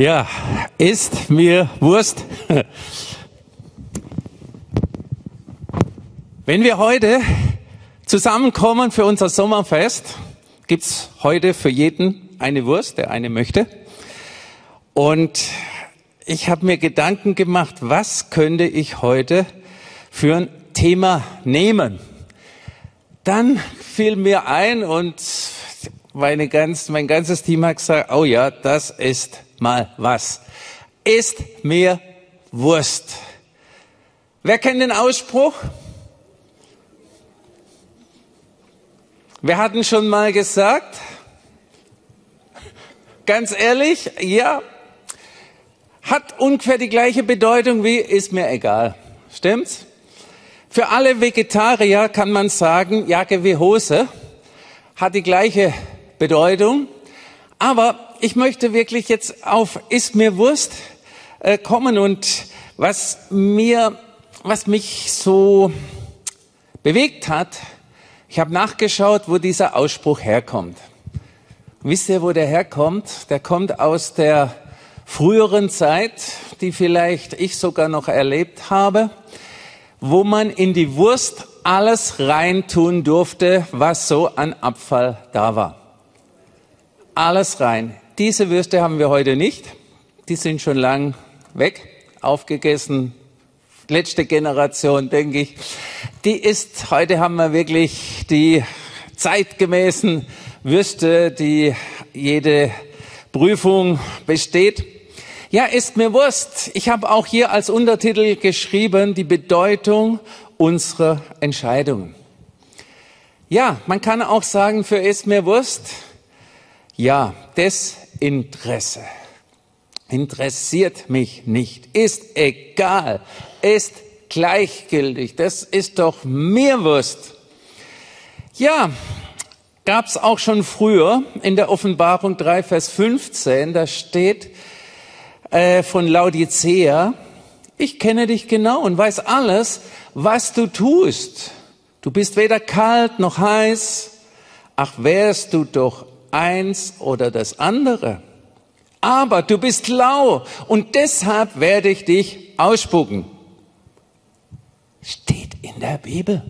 Ja, ist mir Wurst. Wenn wir heute zusammenkommen für unser Sommerfest, gibt's heute für jeden eine Wurst, der eine möchte. Und ich habe mir Gedanken gemacht, was könnte ich heute für ein Thema nehmen? Dann fiel mir ein und meine ganz, mein ganzes Team hat gesagt, oh ja, das ist mal was. Ist mir Wurst. Wer kennt den Ausspruch? Wer hat ihn schon mal gesagt? Ganz ehrlich, ja, hat ungefähr die gleiche Bedeutung wie ist mir egal. Stimmt's? Für alle Vegetarier kann man sagen, Jacke wie Hose hat die gleiche Bedeutung. Aber ich möchte wirklich jetzt auf ist mir Wurst äh, kommen und was mir, was mich so bewegt hat, ich habe nachgeschaut, wo dieser Ausspruch herkommt. Wisst ihr, wo der herkommt? Der kommt aus der früheren Zeit, die vielleicht ich sogar noch erlebt habe, wo man in die Wurst alles reintun durfte, was so an Abfall da war. Alles rein. Diese Würste haben wir heute nicht. Die sind schon lang weg, aufgegessen, letzte Generation, denke ich, die ist, heute haben wir wirklich die zeitgemäßen Würste, die jede Prüfung besteht. Ja, ist mir Wurst. Ich habe auch hier als Untertitel geschrieben, die Bedeutung unserer Entscheidungen. Ja, man kann auch sagen, für ist mir Wurst, ja, Desinteresse interessiert mich nicht, ist egal, ist gleichgültig. Das ist doch mir Wurst. Ja, gab's auch schon früher in der Offenbarung 3, Vers 15, da steht äh, von Laodicea, ich kenne dich genau und weiß alles, was du tust. Du bist weder kalt noch heiß. Ach, wärst du doch eins oder das andere. Aber du bist lau und deshalb werde ich dich ausspucken. Steht in der Bibel.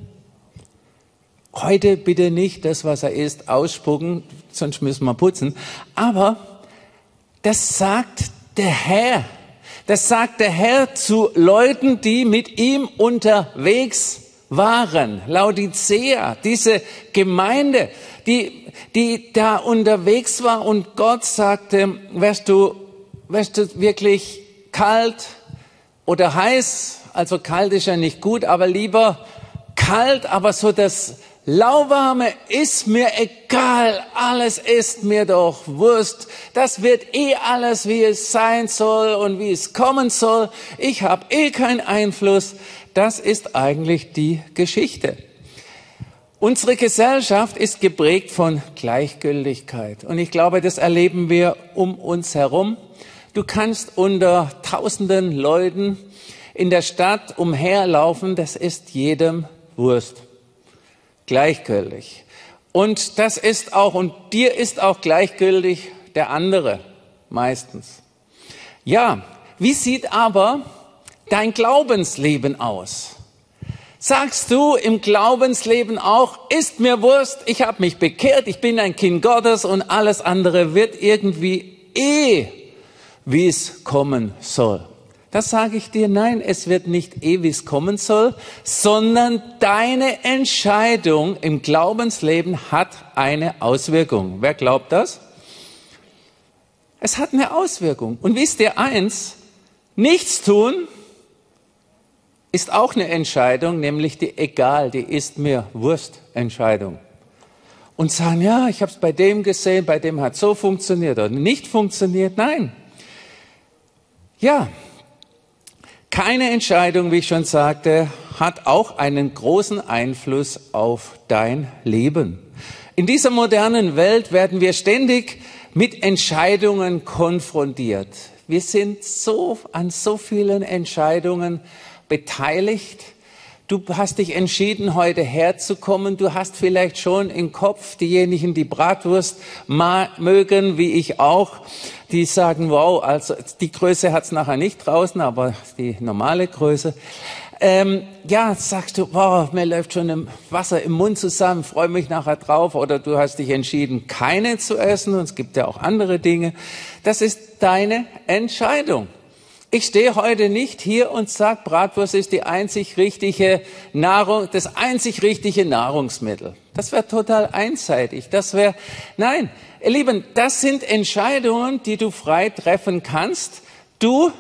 Heute bitte nicht das, was er ist, ausspucken, sonst müssen wir putzen. Aber das sagt der Herr. Das sagt der Herr zu Leuten, die mit ihm unterwegs waren. Laodicea, diese Gemeinde, die, die da unterwegs war und Gott sagte, wärst du, wärst du wirklich kalt oder heiß? Also kalt ist ja nicht gut, aber lieber kalt, aber so das Lauwarme ist mir egal, alles ist mir doch Wurst. Das wird eh alles, wie es sein soll und wie es kommen soll. Ich habe eh keinen Einfluss. Das ist eigentlich die Geschichte. Unsere Gesellschaft ist geprägt von Gleichgültigkeit. Und ich glaube, das erleben wir um uns herum. Du kannst unter tausenden Leuten in der Stadt umherlaufen, das ist jedem Wurst. Gleichgültig. Und das ist auch, und dir ist auch gleichgültig der andere, meistens. Ja, wie sieht aber dein Glaubensleben aus? Sagst du im Glaubensleben auch, ist mir Wurst, ich habe mich bekehrt, ich bin ein Kind Gottes und alles andere wird irgendwie eh, wie es kommen soll. Das sage ich dir, nein, es wird nicht eh, wie es kommen soll, sondern deine Entscheidung im Glaubensleben hat eine Auswirkung. Wer glaubt das? Es hat eine Auswirkung. Und wisst ihr eins, nichts tun ist auch eine Entscheidung, nämlich die egal, die ist mir Wurst Entscheidung. Und sagen, ja, ich habe es bei dem gesehen, bei dem hat so funktioniert oder nicht funktioniert. Nein. Ja, keine Entscheidung, wie ich schon sagte, hat auch einen großen Einfluss auf dein Leben. In dieser modernen Welt werden wir ständig mit Entscheidungen konfrontiert. Wir sind so an so vielen Entscheidungen beteiligt. Du hast dich entschieden, heute herzukommen. Du hast vielleicht schon im Kopf diejenigen, die Bratwurst mögen, wie ich auch, die sagen, wow, also die Größe hat's nachher nicht draußen, aber die normale Größe. Ähm, ja, sagst du, wow, mir läuft schon im Wasser im Mund zusammen, freue mich nachher drauf. Oder du hast dich entschieden, keine zu essen. Und es gibt ja auch andere Dinge. Das ist deine Entscheidung. Ich stehe heute nicht hier und sage, Bratwurst ist die einzig richtige Nahrung, das einzig richtige Nahrungsmittel. Das wäre total einseitig. Das wäre, nein, ihr Lieben, das sind Entscheidungen, die du frei treffen kannst. Du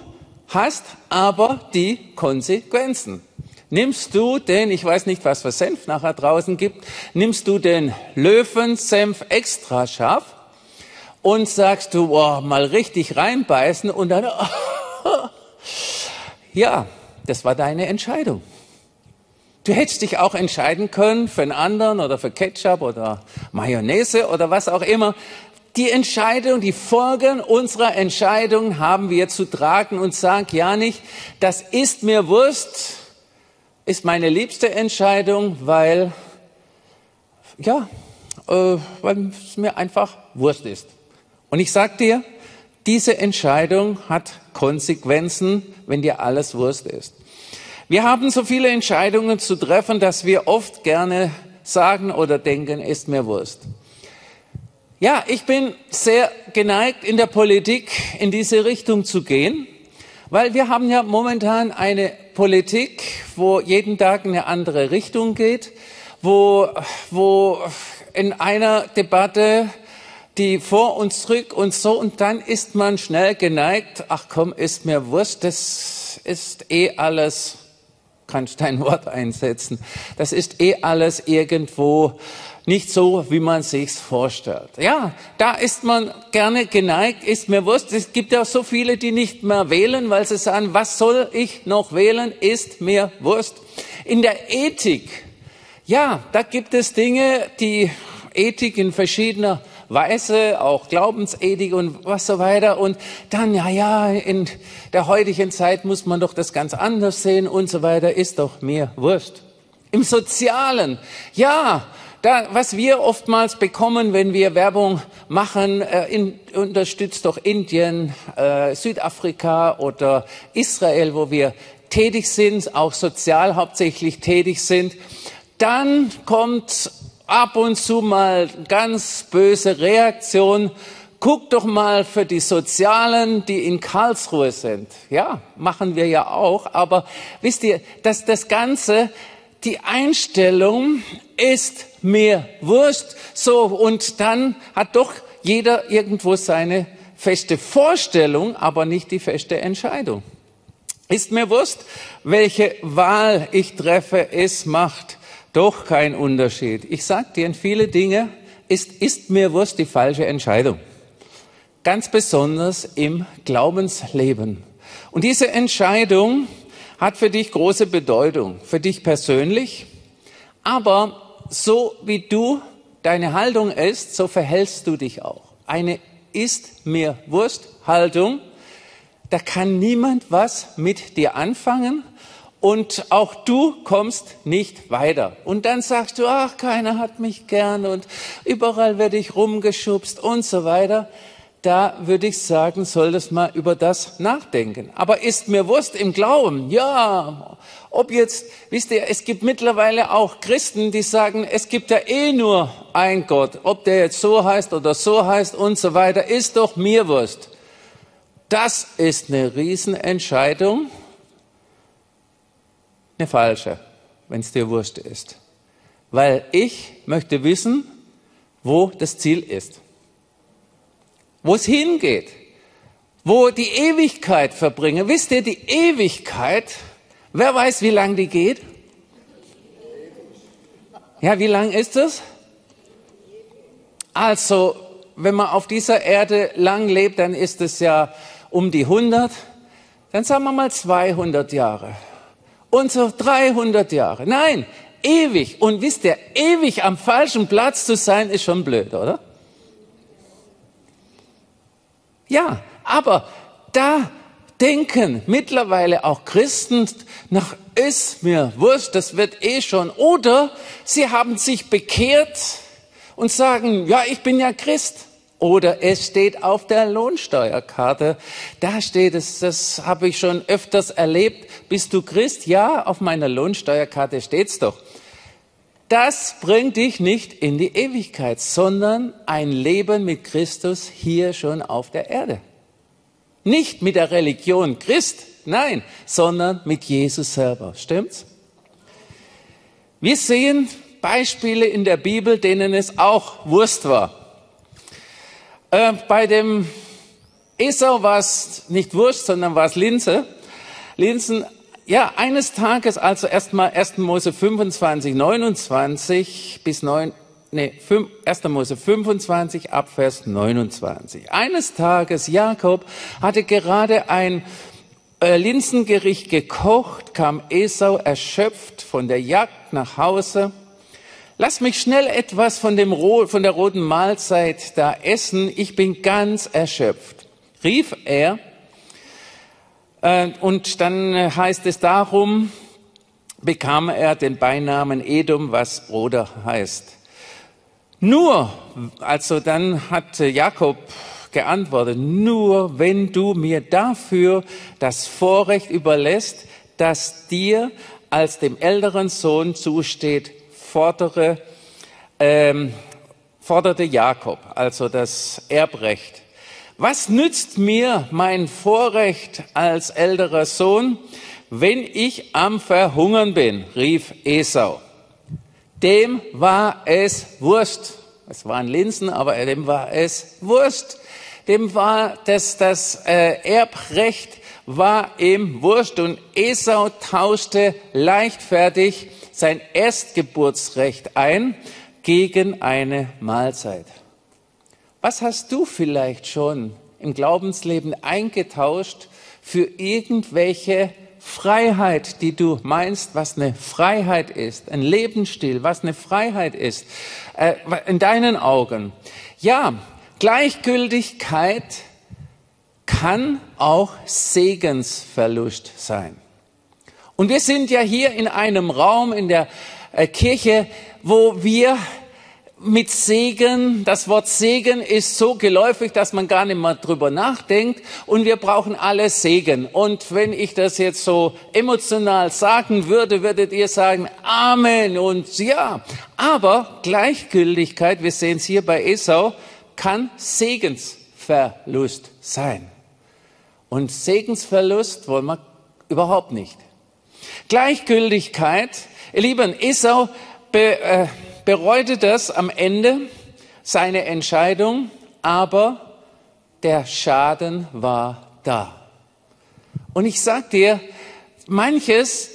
hast aber die Konsequenzen. Nimmst du den, ich weiß nicht, was für Senf nachher draußen gibt, nimmst du den Löwensenf extra scharf und sagst du, oh, mal richtig reinbeißen und dann, oh, ja, das war deine Entscheidung. Du hättest dich auch entscheiden können für einen anderen oder für Ketchup oder Mayonnaise oder was auch immer. Die Entscheidung, die Folgen unserer Entscheidung haben wir zu tragen und sag ja nicht, das ist mir Wurst, ist meine liebste Entscheidung, weil, ja, äh, weil es mir einfach Wurst ist. Und ich sag dir, diese Entscheidung hat Konsequenzen, wenn dir alles Wurst ist. Wir haben so viele Entscheidungen zu treffen, dass wir oft gerne sagen oder denken, ist mir Wurst. Ja, ich bin sehr geneigt, in der Politik in diese Richtung zu gehen, weil wir haben ja momentan eine Politik, wo jeden Tag eine andere Richtung geht, wo, wo in einer Debatte die vor und zurück und so und dann ist man schnell geneigt, ach komm, ist mir Wurst, das ist eh alles, kannst dein Wort einsetzen, das ist eh alles irgendwo nicht so, wie man sich's vorstellt. Ja, da ist man gerne geneigt, ist mir Wurst. Es gibt ja so viele, die nicht mehr wählen, weil sie sagen, was soll ich noch wählen, ist mir Wurst. In der Ethik, ja, da gibt es Dinge, die Ethik in verschiedener Weise, auch Glaubensethik und was so weiter. Und dann, ja, ja, in der heutigen Zeit muss man doch das ganz anders sehen und so weiter, ist doch mir wurscht. Im Sozialen, ja, da, was wir oftmals bekommen, wenn wir Werbung machen, äh, in, unterstützt doch Indien, äh, Südafrika oder Israel, wo wir tätig sind, auch sozial hauptsächlich tätig sind, dann kommt ab und zu mal ganz böse Reaktion. Guck doch mal für die Sozialen, die in Karlsruhe sind. Ja, machen wir ja auch. Aber wisst ihr, dass das Ganze, die Einstellung ist mir Wurst. So, und dann hat doch jeder irgendwo seine feste Vorstellung, aber nicht die feste Entscheidung. Ist mir Wurst, welche Wahl ich treffe, es macht doch kein Unterschied. Ich sag dir, in viele Dinge ist, ist mir Wurst die falsche Entscheidung. Ganz besonders im Glaubensleben. Und diese Entscheidung hat für dich große Bedeutung, für dich persönlich, aber so wie du deine Haltung ist, so verhältst du dich auch. Eine ist mir Wurst Haltung, da kann niemand was mit dir anfangen und auch du kommst nicht weiter. Und dann sagst du, ach, keiner hat mich gern und überall werde ich rumgeschubst und so weiter. Da würde ich sagen, solltest mal über das nachdenken. Aber ist mir Wurst im Glauben? Ja. Ob jetzt, wisst ihr, es gibt mittlerweile auch Christen, die sagen, es gibt ja eh nur ein Gott. Ob der jetzt so heißt oder so heißt und so weiter, ist doch mir Wurst. Das ist eine Riesenentscheidung eine falsche, wenn es dir wurscht ist. Weil ich möchte wissen, wo das Ziel ist. Wo es hingeht. Wo die Ewigkeit verbringe. Wisst ihr, die Ewigkeit, wer weiß, wie lang die geht? Ja, wie lang ist es? Also, wenn man auf dieser Erde lang lebt, dann ist es ja um die 100, dann sagen wir mal 200 Jahre und so 300 Jahre. Nein, ewig. Und wisst ihr, ewig am falschen Platz zu sein, ist schon blöd, oder? Ja, aber da denken mittlerweile auch Christen nach, ist mir wurscht, das wird eh schon. Oder sie haben sich bekehrt und sagen, ja, ich bin ja Christ. Oder es steht auf der Lohnsteuerkarte. Da steht es, das habe ich schon öfters erlebt. Bist du Christ? Ja, auf meiner Lohnsteuerkarte steht's doch. Das bringt dich nicht in die Ewigkeit, sondern ein Leben mit Christus hier schon auf der Erde. Nicht mit der Religion Christ, nein, sondern mit Jesus selber. Stimmt's? Wir sehen Beispiele in der Bibel, denen es auch Wurst war. Äh, bei dem Esau war es nicht Wurst, sondern war es Linse. Linsen, ja, eines Tages, also erstmal 1. Mose 25, 29 bis 9, nee, 1. Mose 25 ab Vers 29. Eines Tages, Jakob hatte gerade ein äh, Linsengericht gekocht, kam Esau erschöpft von der Jagd nach Hause Lass mich schnell etwas von, dem, von der roten Mahlzeit da essen. Ich bin ganz erschöpft, rief er. Äh, und dann heißt es darum, bekam er den Beinamen Edom, was Bruder heißt. Nur, also dann hat Jakob geantwortet, nur wenn du mir dafür das Vorrecht überlässt, das dir als dem älteren Sohn zusteht, fordere, ähm, forderte Jakob, also das Erbrecht. Was nützt mir mein Vorrecht als älterer Sohn, wenn ich am Verhungern bin? rief Esau. Dem war es Wurst. Es waren Linsen, aber dem war es Wurst. Dem war das, das äh, Erbrecht war ihm Wurst und Esau tauschte leichtfertig sein Erstgeburtsrecht ein gegen eine Mahlzeit. Was hast du vielleicht schon im Glaubensleben eingetauscht für irgendwelche Freiheit, die du meinst, was eine Freiheit ist, ein Lebensstil, was eine Freiheit ist, äh, in deinen Augen. Ja, Gleichgültigkeit kann auch Segensverlust sein. Und wir sind ja hier in einem Raum in der äh, Kirche, wo wir mit Segen, das Wort Segen ist so geläufig, dass man gar nicht mehr drüber nachdenkt und wir brauchen alle Segen. Und wenn ich das jetzt so emotional sagen würde, würdet ihr sagen Amen und ja. Aber Gleichgültigkeit, wir sehen es hier bei Esau, kann Segensverlust sein. Und Segensverlust wollen wir überhaupt nicht. Gleichgültigkeit. Ihr Lieben, Esau be, äh, bereute das am Ende, seine Entscheidung, aber der Schaden war da. Und ich sag dir, manches,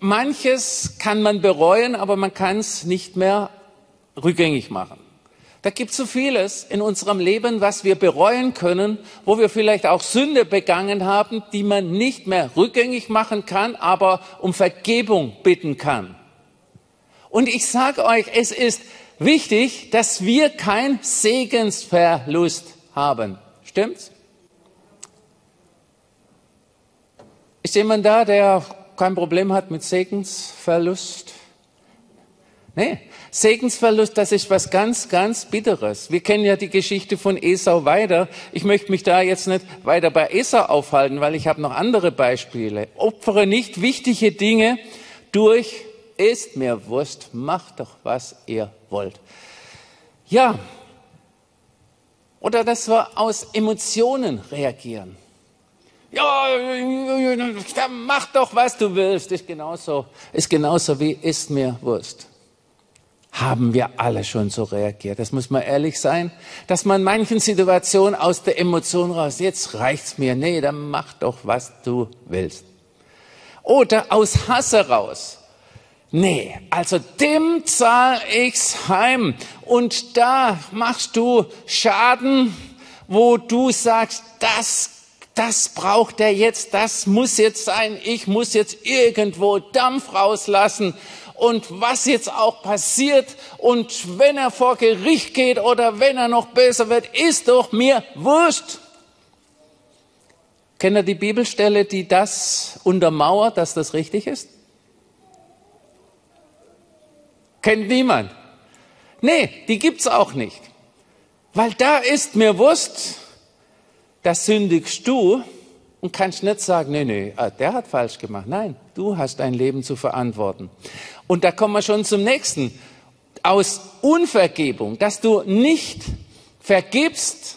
manches kann man bereuen, aber man kann es nicht mehr rückgängig machen. Da gibt es so vieles in unserem Leben, was wir bereuen können, wo wir vielleicht auch Sünde begangen haben, die man nicht mehr rückgängig machen kann, aber um Vergebung bitten kann. Und ich sage euch, es ist wichtig, dass wir kein Segensverlust haben. Stimmt's? Ist jemand da, der kein Problem hat mit Segensverlust? Nee, Segensverlust, das ist was ganz, ganz Bitteres. Wir kennen ja die Geschichte von Esau weiter. Ich möchte mich da jetzt nicht weiter bei Esau aufhalten, weil ich habe noch andere Beispiele. Opfere nicht wichtige Dinge durch, ist mir Wurst, macht doch, was ihr wollt. Ja, oder dass wir aus Emotionen reagieren. Ja, mach doch, was du willst. Ist genauso, ist genauso wie ist mir Wurst haben wir alle schon so reagiert. Das muss man ehrlich sein, dass man manchen Situationen aus der Emotion raus, jetzt reicht's mir, nee, dann mach doch, was du willst. Oder aus Hass heraus. Nee, also dem zahl ich's heim. Und da machst du Schaden, wo du sagst, das das braucht er jetzt, das muss jetzt sein, ich muss jetzt irgendwo Dampf rauslassen und was jetzt auch passiert und wenn er vor Gericht geht oder wenn er noch besser wird, ist doch mir wurscht. Kennt ihr die Bibelstelle, die das untermauert, dass das richtig ist? Kennt niemand? Nee, die gibt's auch nicht. Weil da ist mir bewusst, da sündigst du und kannst nicht sagen, nee, nee, ah, der hat falsch gemacht. Nein, du hast dein Leben zu verantworten. Und da kommen wir schon zum nächsten. Aus Unvergebung, dass du nicht vergibst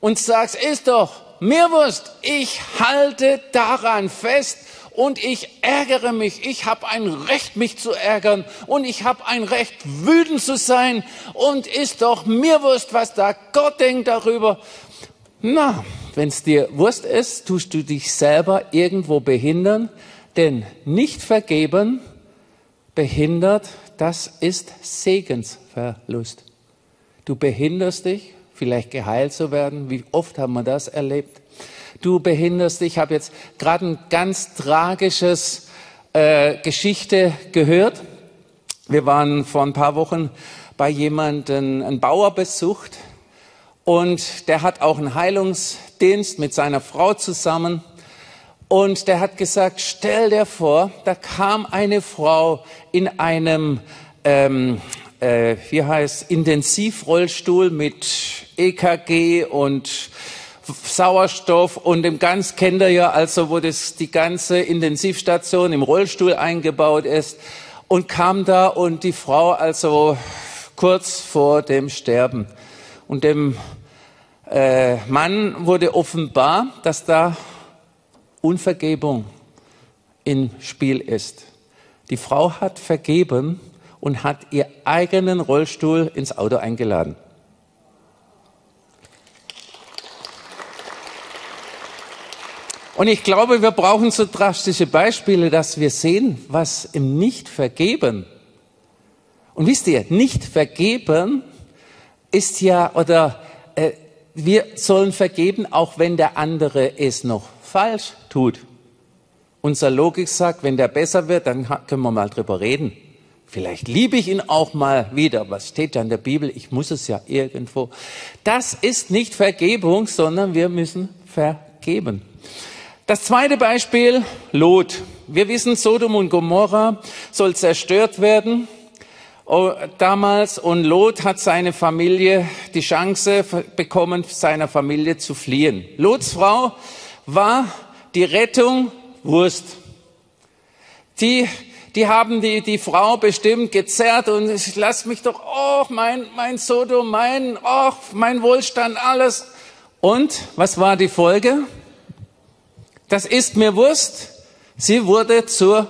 und sagst, ist doch mir wurscht, ich halte daran fest und ich ärgere mich. Ich habe ein Recht, mich zu ärgern und ich habe ein Recht, wütend zu sein und ist doch mir wurscht, was da Gott denkt darüber. Na, wenn es dir Wurst ist, tust du dich selber irgendwo behindern, denn nicht vergeben behindert, das ist Segensverlust. Du behinderst dich, vielleicht geheilt zu werden. Wie oft haben wir das erlebt? du behinderst dich. Ich habe jetzt gerade ein ganz tragisches äh, Geschichte gehört. Wir waren vor ein paar Wochen bei jemandem einen Bauer besucht und der hat auch einen Heilungsdienst mit seiner Frau zusammen. Und der hat gesagt, stell dir vor, da kam eine Frau in einem, ähm, äh, wie heißt, Intensivrollstuhl mit EKG und Sauerstoff und dem ganz kennt ihr ja, also wo das die ganze Intensivstation im Rollstuhl eingebaut ist und kam da und die Frau also kurz vor dem Sterben. Und dem äh, Mann wurde offenbar, dass da Unvergebung im Spiel ist. Die Frau hat vergeben und hat ihr eigenen Rollstuhl ins Auto eingeladen. Und ich glaube, wir brauchen so drastische Beispiele, dass wir sehen, was im Nicht-Vergeben. Und wisst ihr, Nicht-Vergeben ist ja, oder wir sollen vergeben, auch wenn der andere es noch falsch tut. Unser Logik sagt, wenn der besser wird, dann können wir mal drüber reden. Vielleicht liebe ich ihn auch mal wieder. Was steht da in der Bibel? Ich muss es ja irgendwo. Das ist nicht Vergebung, sondern wir müssen vergeben. Das zweite Beispiel, Lot. Wir wissen, Sodom und Gomorra soll zerstört werden damals und Lot hat seine Familie die Chance bekommen, seiner Familie zu fliehen. Lots Frau war die Rettung Wurst. Die, die haben die, die Frau bestimmt gezerrt und ich lass mich doch, oh, mein, mein Sodom, mein, oh, mein Wohlstand, alles. Und was war die Folge? Das ist mir Wurst. Sie wurde zur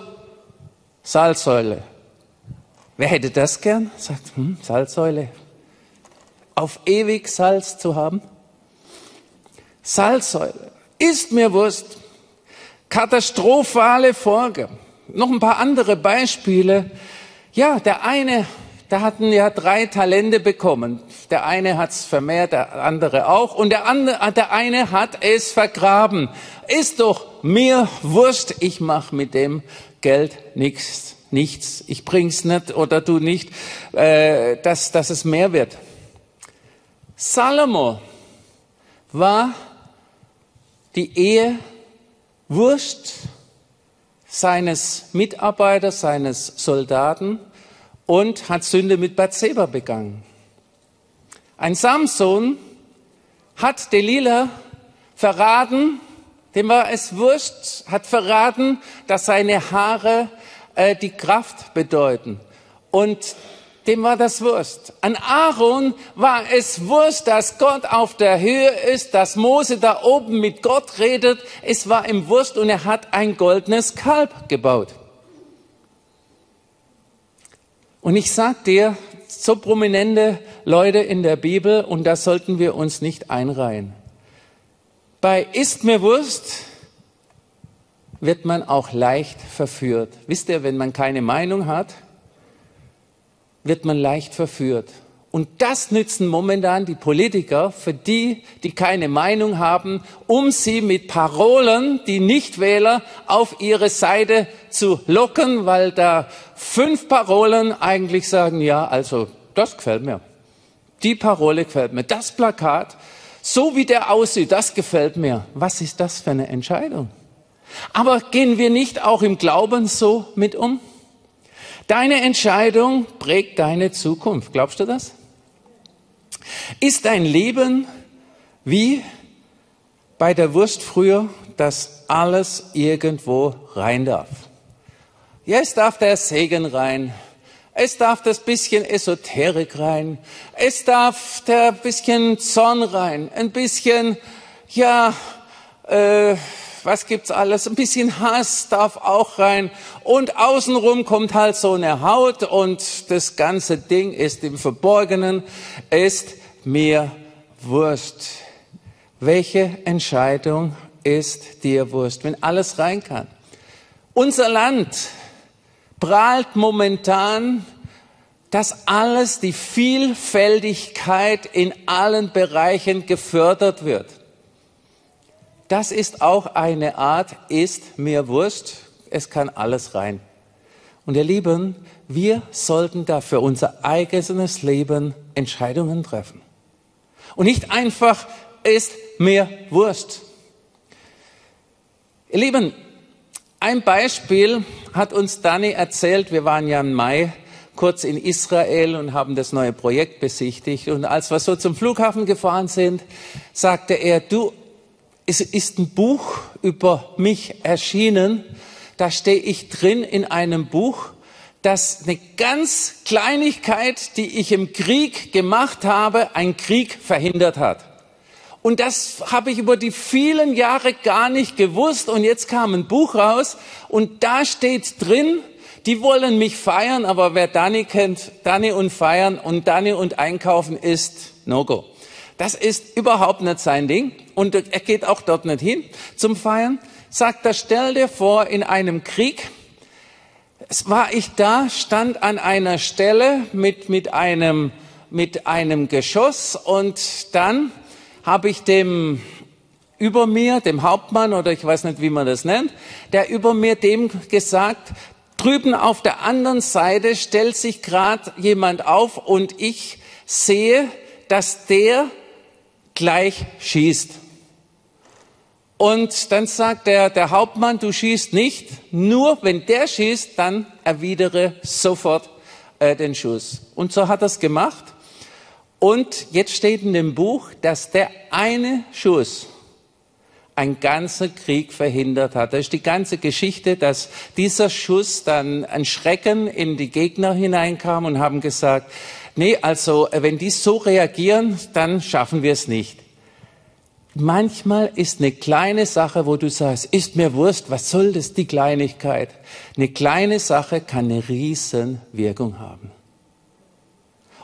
Salzsäule. Wer hätte das gern? Sagt, hm, Salzsäule. Auf ewig Salz zu haben? Salzsäule. Ist mir Wurst. Katastrophale Folge. Noch ein paar andere Beispiele. Ja, der eine da hatten ja drei Talente bekommen. Der eine hat es vermehrt, der andere auch. Und der, andere, der eine hat es vergraben. Ist doch mir wurscht, ich mache mit dem Geld nichts. Nichts. Ich bring's nicht oder du nicht, äh, dass, dass es mehr wird. Salomo war die Ehe wurscht seines Mitarbeiters, seines Soldaten und hat Sünde mit Bathseba begangen. Ein Samson hat Delilah verraten, dem war es wurscht, hat verraten, dass seine Haare äh, die Kraft bedeuten. Und dem war das Wurst. An Aaron war es Wurst, dass Gott auf der Höhe ist, dass Mose da oben mit Gott redet. Es war ihm Wurst und er hat ein goldenes Kalb gebaut. Und ich sag dir, so prominente Leute in der Bibel, und da sollten wir uns nicht einreihen. Bei Ist mir Wurst wird man auch leicht verführt. Wisst ihr, wenn man keine Meinung hat, wird man leicht verführt. Und das nützen momentan die Politiker für die, die keine Meinung haben, um sie mit Parolen, die Nichtwähler, auf ihre Seite zu locken, weil da fünf Parolen eigentlich sagen, ja, also das gefällt mir. Die Parole gefällt mir. Das Plakat So wie der aussieht, das gefällt mir. Was ist das für eine Entscheidung? Aber gehen wir nicht auch im Glauben so mit um? Deine Entscheidung prägt deine Zukunft. Glaubst du das? Ist dein Leben wie bei der Wurst früher, dass alles irgendwo rein darf? Jetzt darf der Segen rein. Es darf das bisschen Esoterik rein. Es darf der bisschen Zorn rein. Ein bisschen, ja, äh, was gibt's alles? Ein bisschen Hass darf auch rein. Und außenrum kommt halt so eine Haut und das ganze Ding ist im Verborgenen, ist mir Wurst. Welche Entscheidung ist dir Wurst, wenn alles rein kann? Unser Land prahlt momentan, dass alles, die Vielfältigkeit in allen Bereichen gefördert wird. Das ist auch eine Art, ist mir Wurst, es kann alles rein. Und ihr Lieben, wir sollten da für unser eigenes Leben Entscheidungen treffen. Und nicht einfach, ist mir Wurst. Ihr Lieben, ein Beispiel hat uns Dani erzählt, wir waren ja im Mai kurz in Israel und haben das neue Projekt besichtigt. Und als wir so zum Flughafen gefahren sind, sagte er, du, es ist ein Buch über mich erschienen. Da stehe ich drin in einem Buch, das eine ganz Kleinigkeit, die ich im Krieg gemacht habe, einen Krieg verhindert hat. Und das habe ich über die vielen Jahre gar nicht gewusst. Und jetzt kam ein Buch raus und da steht drin, die wollen mich feiern, aber wer Dani kennt, Dani und feiern und Dani und einkaufen ist No-Go. Das ist überhaupt nicht sein Ding. Und er geht auch dort nicht hin zum Feiern. Sagt er, stell dir vor, in einem Krieg, war ich da, stand an einer Stelle mit, mit einem, mit einem Geschoss und dann habe ich dem über mir, dem Hauptmann oder ich weiß nicht, wie man das nennt, der über mir dem gesagt, drüben auf der anderen Seite stellt sich gerade jemand auf und ich sehe, dass der gleich schießt. Und dann sagt der, der Hauptmann, du schießt nicht, nur wenn der schießt, dann erwidere sofort äh, den Schuss. Und so hat er es gemacht. Und jetzt steht in dem Buch, dass der eine Schuss ein ganzer Krieg verhindert hat. Das ist die ganze Geschichte, dass dieser Schuss dann ein Schrecken in die Gegner hineinkam und haben gesagt, nee, also wenn die so reagieren, dann schaffen wir es nicht. Manchmal ist eine kleine Sache, wo du sagst, ist mir Wurst, was soll das, die Kleinigkeit? Eine kleine Sache kann eine riesen Wirkung haben.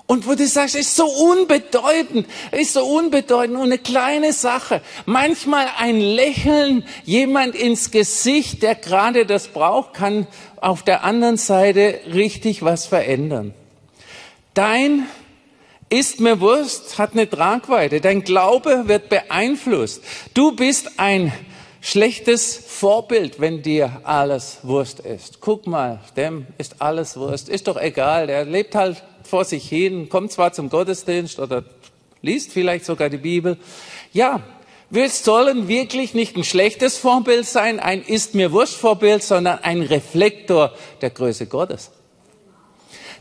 Und wo du sagst, ist so unbedeutend, ist so unbedeutend und eine kleine Sache. Manchmal ein Lächeln, jemand ins Gesicht, der gerade das braucht, kann auf der anderen Seite richtig was verändern. Dein ist mir Wurst, hat eine Tragweite. Dein Glaube wird beeinflusst. Du bist ein schlechtes Vorbild, wenn dir alles Wurst ist. Guck mal, dem ist alles Wurst. Ist doch egal, der lebt halt vor sich hin, kommt zwar zum Gottesdienst oder liest vielleicht sogar die Bibel. Ja, wir sollen wirklich nicht ein schlechtes Vorbild sein, ein ist mir wurscht Vorbild, sondern ein Reflektor der Größe Gottes.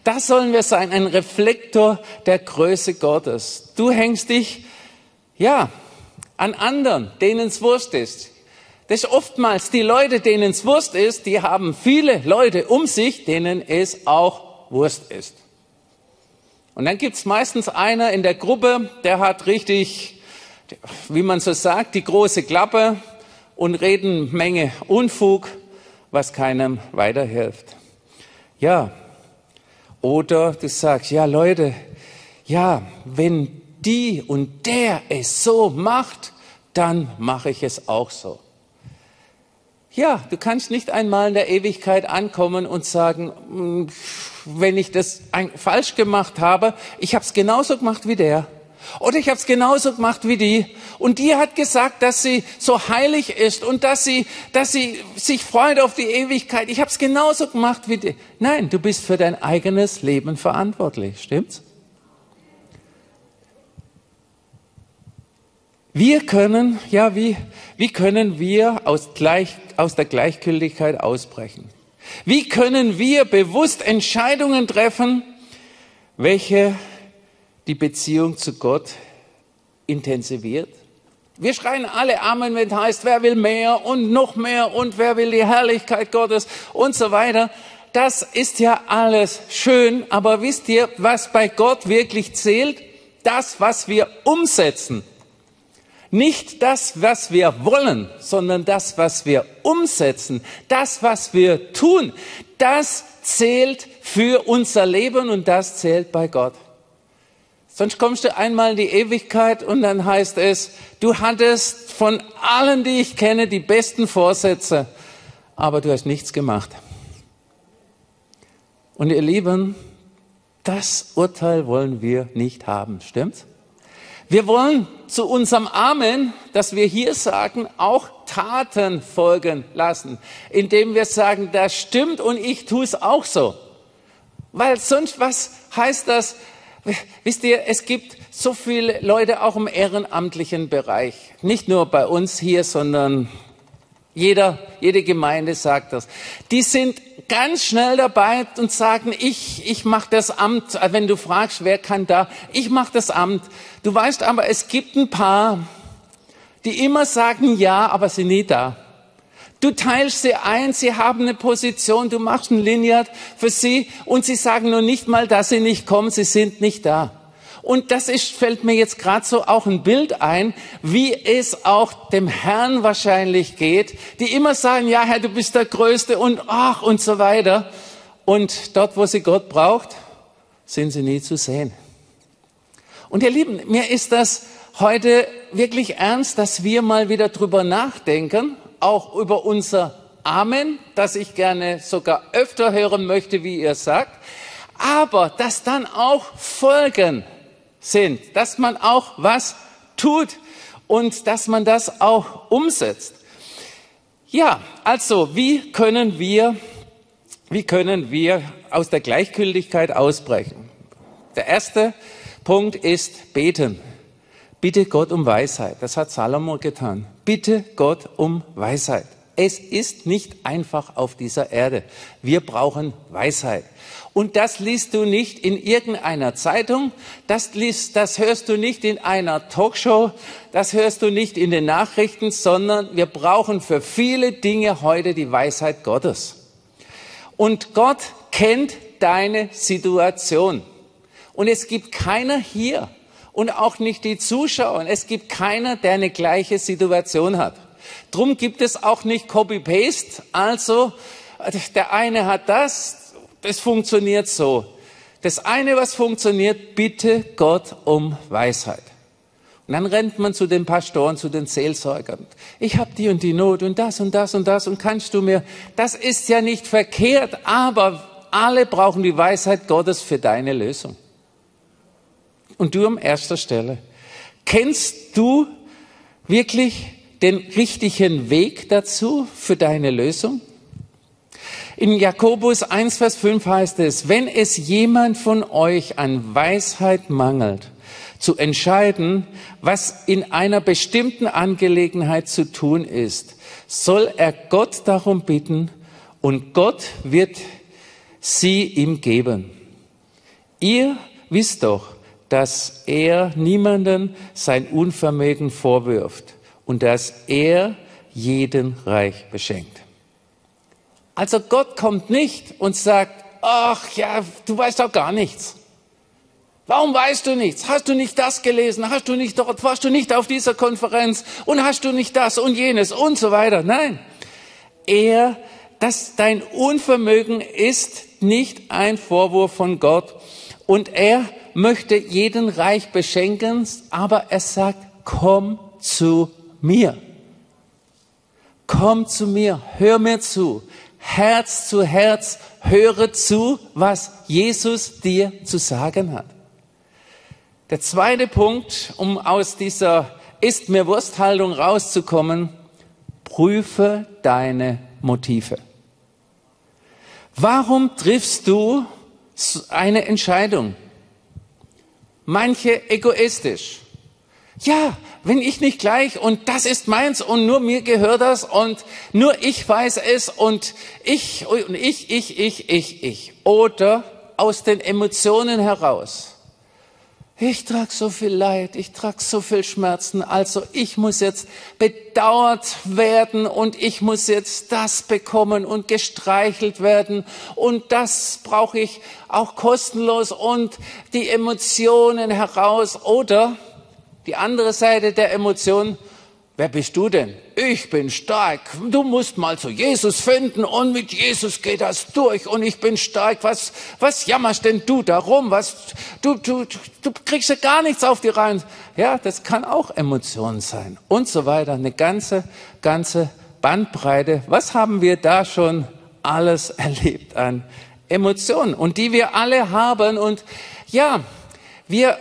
Das sollen wir sein, ein Reflektor der Größe Gottes. Du hängst dich, ja, an anderen, denen es Wurst ist. Das ist oftmals die Leute, denen es Wurst ist, die haben viele Leute um sich, denen es auch Wurst ist. Und dann gibt's meistens einer in der Gruppe, der hat richtig, wie man so sagt, die große Klappe und reden Menge Unfug, was keinem weiterhilft. Ja, oder du sagst, ja Leute, ja, wenn die und der es so macht, dann mache ich es auch so. Ja, du kannst nicht einmal in der Ewigkeit ankommen und sagen, hm, wenn ich das falsch gemacht habe, ich habe es genauso gemacht wie der. Oder ich habe es genauso gemacht wie die. Und die hat gesagt, dass sie so heilig ist und dass sie, dass sie sich freut auf die Ewigkeit. Ich habe es genauso gemacht wie die. Nein, du bist für dein eigenes Leben verantwortlich. Stimmt's? Wir können, ja, wie, wie können wir aus, gleich, aus der Gleichgültigkeit ausbrechen? Wie können wir bewusst Entscheidungen treffen, welche die Beziehung zu Gott intensiviert? Wir schreien alle Amen, wenn es heißt, wer will mehr und noch mehr und wer will die Herrlichkeit Gottes und so weiter. Das ist ja alles schön, aber wisst ihr, was bei Gott wirklich zählt? Das, was wir umsetzen. Nicht das, was wir wollen, sondern das, was wir umsetzen, das, was wir tun, das zählt für unser Leben und das zählt bei Gott. Sonst kommst du einmal in die Ewigkeit und dann heißt es, du hattest von allen, die ich kenne, die besten Vorsätze, aber du hast nichts gemacht. Und ihr Lieben, das Urteil wollen wir nicht haben, stimmt's? Wir wollen zu unserem Amen, das wir hier sagen, auch Taten folgen lassen, indem wir sagen, das stimmt und ich tue es auch so. Weil sonst, was heißt das? Wisst ihr, es gibt so viele Leute auch im ehrenamtlichen Bereich. Nicht nur bei uns hier, sondern jeder, jede Gemeinde sagt das. Die sind ganz schnell dabei und sagen, ich, ich mache das Amt. Wenn du fragst, wer kann da, ich mache das Amt. Du weißt aber, es gibt ein paar, die immer sagen ja, aber sind nie da. Du teilst sie ein, sie haben eine Position, du machst ein Lineat für sie und sie sagen nur nicht mal, dass sie nicht kommen, sie sind nicht da. Und das ist, fällt mir jetzt gerade so auch ein Bild ein, wie es auch dem Herrn wahrscheinlich geht, die immer sagen, ja Herr, du bist der Größte und ach und so weiter. Und dort, wo sie Gott braucht, sind sie nie zu sehen. Und ihr Lieben, mir ist das heute wirklich ernst, dass wir mal wieder drüber nachdenken, auch über unser Amen, das ich gerne sogar öfter hören möchte, wie ihr sagt, aber dass dann auch Folgen sind, dass man auch was tut und dass man das auch umsetzt. Ja, also wie können wir, wie können wir aus der Gleichgültigkeit ausbrechen? Der erste Punkt ist beten. Bitte Gott um Weisheit. Das hat Salomo getan. Bitte Gott um Weisheit. Es ist nicht einfach auf dieser Erde. Wir brauchen Weisheit. Und das liest du nicht in irgendeiner Zeitung, das, liest, das hörst du nicht in einer Talkshow, das hörst du nicht in den Nachrichten, sondern wir brauchen für viele Dinge heute die Weisheit Gottes. Und Gott kennt deine Situation. Und es gibt keiner hier, und auch nicht die Zuschauer. Es gibt keiner, der eine gleiche Situation hat. Drum gibt es auch nicht Copy-Paste. Also, der eine hat das, das funktioniert so. Das eine, was funktioniert, bitte Gott um Weisheit. Und dann rennt man zu den Pastoren, zu den Seelsorgern. Ich habe die und die Not und das und das und das und kannst du mir, das ist ja nicht verkehrt, aber alle brauchen die Weisheit Gottes für deine Lösung und du an erster Stelle. Kennst du wirklich den richtigen Weg dazu für deine Lösung? In Jakobus 1, Vers 5 heißt es, wenn es jemand von euch an Weisheit mangelt, zu entscheiden, was in einer bestimmten Angelegenheit zu tun ist, soll er Gott darum bitten und Gott wird sie ihm geben. Ihr wisst doch, dass er niemanden sein Unvermögen vorwirft und dass er jeden reich beschenkt. Also Gott kommt nicht und sagt, ach ja, du weißt doch gar nichts. Warum weißt du nichts? Hast du nicht das gelesen? Hast du nicht dort, warst du nicht auf dieser Konferenz? Und hast du nicht das und jenes und so weiter? Nein. Er, das, dein Unvermögen ist nicht ein Vorwurf von Gott. Und er möchte jeden reich beschenken, aber er sagt, komm zu mir. Komm zu mir, hör mir zu. Herz zu Herz, höre zu, was Jesus dir zu sagen hat. Der zweite Punkt, um aus dieser ist mir Wursthaltung rauszukommen, prüfe deine Motive. Warum triffst du eine Entscheidung? Manche egoistisch. Ja, wenn ich nicht gleich und das ist meins und nur mir gehört das und nur ich weiß es und ich und ich, ich, ich, ich, ich. Oder aus den Emotionen heraus. Ich trage so viel Leid, ich trage so viel Schmerzen, also ich muss jetzt bedauert werden und ich muss jetzt das bekommen und gestreichelt werden und das brauche ich auch kostenlos und die Emotionen heraus oder die andere Seite der Emotion, wer bist du denn? Ich bin stark. Du musst mal zu Jesus finden und mit Jesus geht das durch und ich bin stark. Was, was jammerst denn du darum? Was, du, du, du kriegst ja gar nichts auf die Reihe. Ja, das kann auch Emotionen sein und so weiter. Eine ganze, ganze Bandbreite. Was haben wir da schon alles erlebt an Emotionen und die wir alle haben und ja, wir,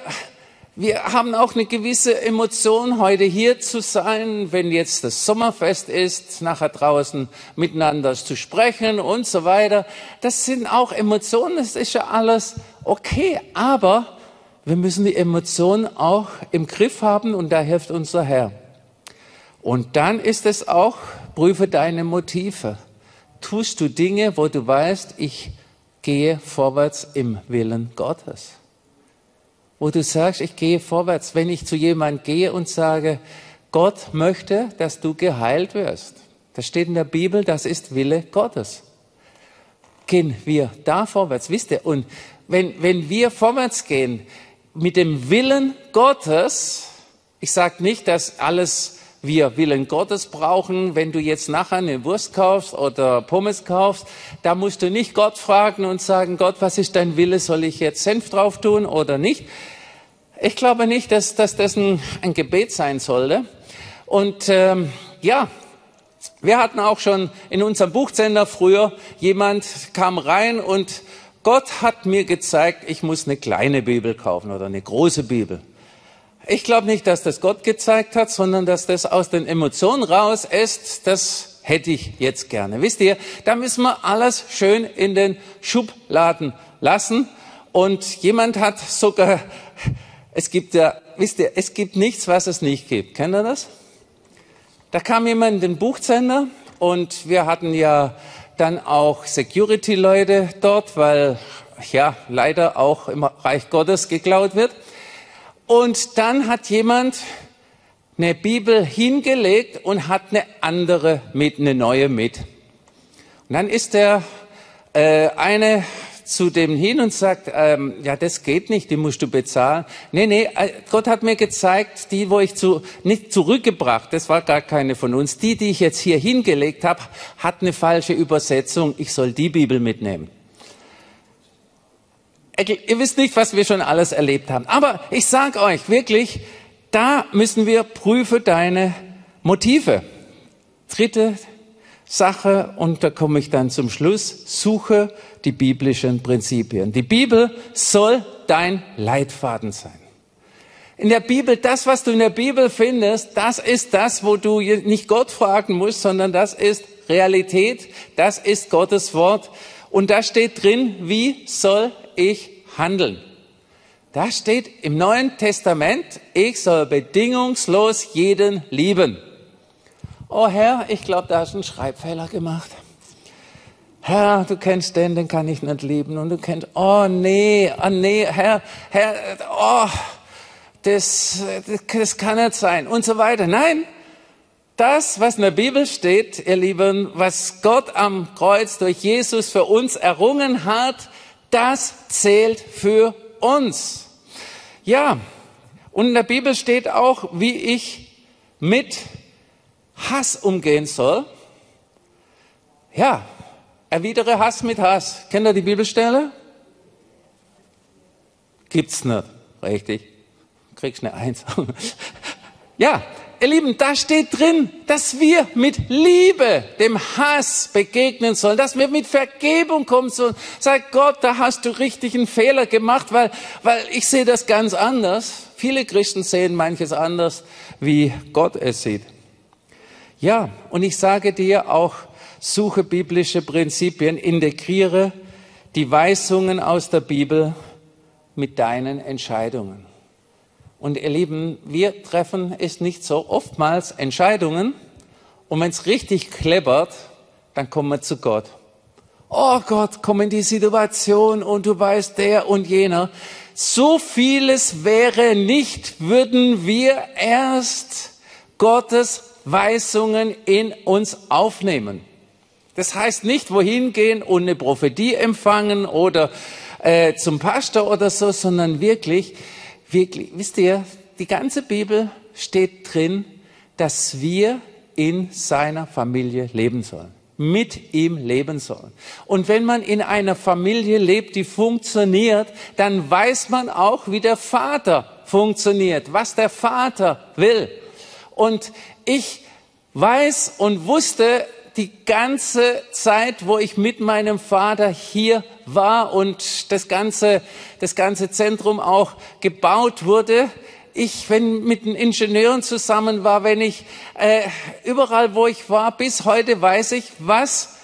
wir haben auch eine gewisse Emotion, heute hier zu sein, wenn jetzt das Sommerfest ist, nachher draußen miteinander zu sprechen und so weiter. Das sind auch Emotionen, das ist ja alles okay, aber wir müssen die Emotionen auch im Griff haben und da hilft unser Herr. Und dann ist es auch, prüfe deine Motive. Tust du Dinge, wo du weißt, ich gehe vorwärts im Willen Gottes? Wo du sagst, ich gehe vorwärts, wenn ich zu jemandem gehe und sage, Gott möchte, dass du geheilt wirst. Das steht in der Bibel, das ist Wille Gottes. Gehen wir da vorwärts, wisst ihr? Und wenn, wenn wir vorwärts gehen mit dem Willen Gottes, ich sage nicht, dass alles wir Willen Gottes brauchen. Wenn du jetzt nachher eine Wurst kaufst oder Pommes kaufst, da musst du nicht Gott fragen und sagen, Gott, was ist dein Wille? Soll ich jetzt Senf drauf tun oder nicht? Ich glaube nicht, dass, dass das ein, ein Gebet sein sollte. Und ähm, ja, wir hatten auch schon in unserem Buchsender früher, jemand kam rein und Gott hat mir gezeigt, ich muss eine kleine Bibel kaufen oder eine große Bibel. Ich glaube nicht, dass das Gott gezeigt hat, sondern dass das aus den Emotionen raus ist. Das hätte ich jetzt gerne. Wisst ihr, da müssen wir alles schön in den Schubladen lassen. Und jemand hat sogar es gibt ja, wisst ihr, es gibt nichts, was es nicht gibt. Kennt ihr das? Da kam jemand in den Buchzender und wir hatten ja dann auch Security-Leute dort, weil ja leider auch im Reich Gottes geklaut wird. Und dann hat jemand eine Bibel hingelegt und hat eine andere mit, eine neue mit. Und dann ist der äh, eine zu dem hin und sagt, ähm, ja, das geht nicht, die musst du bezahlen. Nee, nee, äh, Gott hat mir gezeigt, die, wo ich zu, nicht zurückgebracht, das war gar keine von uns, die, die ich jetzt hier hingelegt habe, hat eine falsche Übersetzung, ich soll die Bibel mitnehmen. Ihr wisst nicht, was wir schon alles erlebt haben. Aber ich sage euch wirklich, da müssen wir prüfe deine Motive. Dritte Sache, und da komme ich dann zum Schluss, suche die biblischen Prinzipien. Die Bibel soll dein Leitfaden sein. In der Bibel, das, was du in der Bibel findest, das ist das, wo du nicht Gott fragen musst, sondern das ist Realität, das ist Gottes Wort. Und da steht drin, wie soll ich handeln? Da steht im Neuen Testament, ich soll bedingungslos jeden lieben. Oh Herr, ich glaube, da hast du einen Schreibfehler gemacht. Herr, du kennst den, den kann ich nicht lieben. Und du kennst, oh nee, oh nee, Herr, Herr, oh, das, das kann nicht sein und so weiter. Nein, das, was in der Bibel steht, ihr Lieben, was Gott am Kreuz durch Jesus für uns errungen hat, das zählt für uns. Ja, und in der Bibel steht auch, wie ich mit Hass umgehen soll. Ja, Erwidere Hass mit Hass. Kennt ihr die Bibelstelle? Gibt's nicht. Richtig. Kriegst eine Eins. ja, ihr Lieben, da steht drin, dass wir mit Liebe dem Hass begegnen sollen, dass wir mit Vergebung kommen sollen. Sag Gott, da hast du richtig einen Fehler gemacht, weil, weil ich sehe das ganz anders. Viele Christen sehen manches anders, wie Gott es sieht. Ja, und ich sage dir auch, suche biblische Prinzipien, integriere die Weisungen aus der Bibel mit deinen Entscheidungen. Und ihr Lieben, wir treffen es nicht so oftmals Entscheidungen. Und wenn es richtig kleppert, dann kommen wir zu Gott. Oh Gott, komm in die Situation und du weißt der und jener. So vieles wäre nicht, würden wir erst Gottes Weisungen in uns aufnehmen. Das heißt nicht wohin gehen und eine Prophetie empfangen oder äh, zum Pastor oder so, sondern wirklich, wirklich, wisst ihr, die ganze Bibel steht drin, dass wir in seiner Familie leben sollen mit ihm leben sollen. Und wenn man in einer Familie lebt, die funktioniert, dann weiß man auch, wie der Vater funktioniert, was der Vater will. Und ich weiß und wusste die ganze Zeit, wo ich mit meinem Vater hier war und das ganze, das ganze Zentrum auch gebaut wurde, ich, wenn mit den Ingenieuren zusammen war, wenn ich äh, überall, wo ich war, bis heute weiß ich, was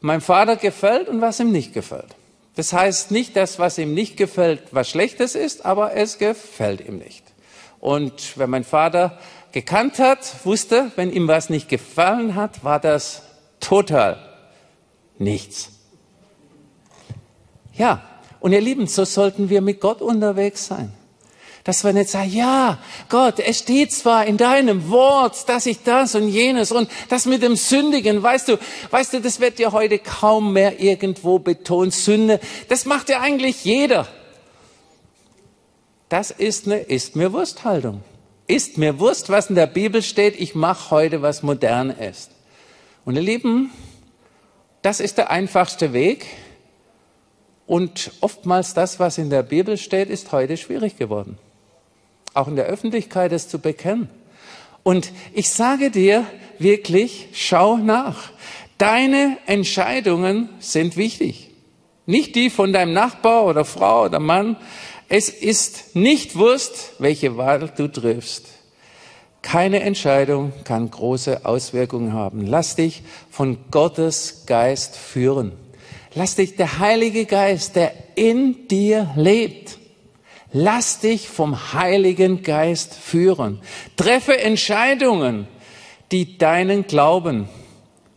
meinem Vater gefällt und was ihm nicht gefällt. Das heißt nicht, dass was ihm nicht gefällt, was Schlechtes ist, aber es gefällt ihm nicht. Und wer mein Vater gekannt hat, wusste, wenn ihm was nicht gefallen hat, war das total nichts. Ja, und ihr Lieben, so sollten wir mit Gott unterwegs sein. Dass wir nicht sagen, ja, Gott, es steht zwar in deinem Wort, dass ich das und jenes und das mit dem Sündigen, weißt du, weißt du, das wird ja heute kaum mehr irgendwo betont. Sünde, das macht ja eigentlich jeder. Das ist eine ist mir Wursthaltung. Ist mir Wurst, was in der Bibel steht, ich mache heute, was modern ist. Und ihr Lieben, das ist der einfachste Weg. Und oftmals das, was in der Bibel steht, ist heute schwierig geworden auch in der Öffentlichkeit es zu bekennen. Und ich sage dir wirklich, schau nach. Deine Entscheidungen sind wichtig. Nicht die von deinem Nachbar oder Frau oder Mann. Es ist nicht Wurst, welche Wahl du triffst. Keine Entscheidung kann große Auswirkungen haben. Lass dich von Gottes Geist führen. Lass dich der Heilige Geist, der in dir lebt, Lass dich vom Heiligen Geist führen. Treffe Entscheidungen, die deinen Glauben,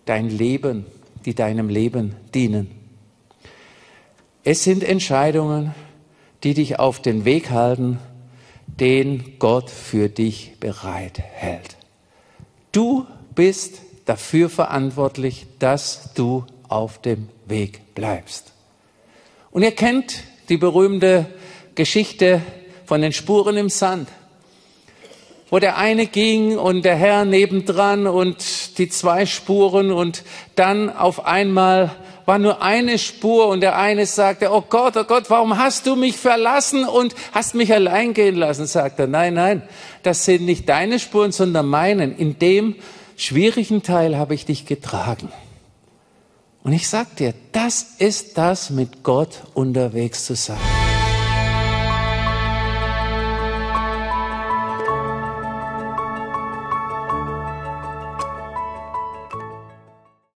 dein Leben, die deinem Leben dienen. Es sind Entscheidungen, die dich auf den Weg halten, den Gott für dich bereit hält. Du bist dafür verantwortlich, dass du auf dem Weg bleibst. Und ihr kennt die berühmte Geschichte von den Spuren im Sand, wo der eine ging und der Herr nebendran und die zwei Spuren und dann auf einmal war nur eine Spur und der eine sagte, oh Gott, oh Gott, warum hast du mich verlassen und hast mich allein gehen lassen? Sagt er, nein, nein, das sind nicht deine Spuren, sondern meinen. In dem schwierigen Teil habe ich dich getragen. Und ich sag dir, das ist das, mit Gott unterwegs zu sein.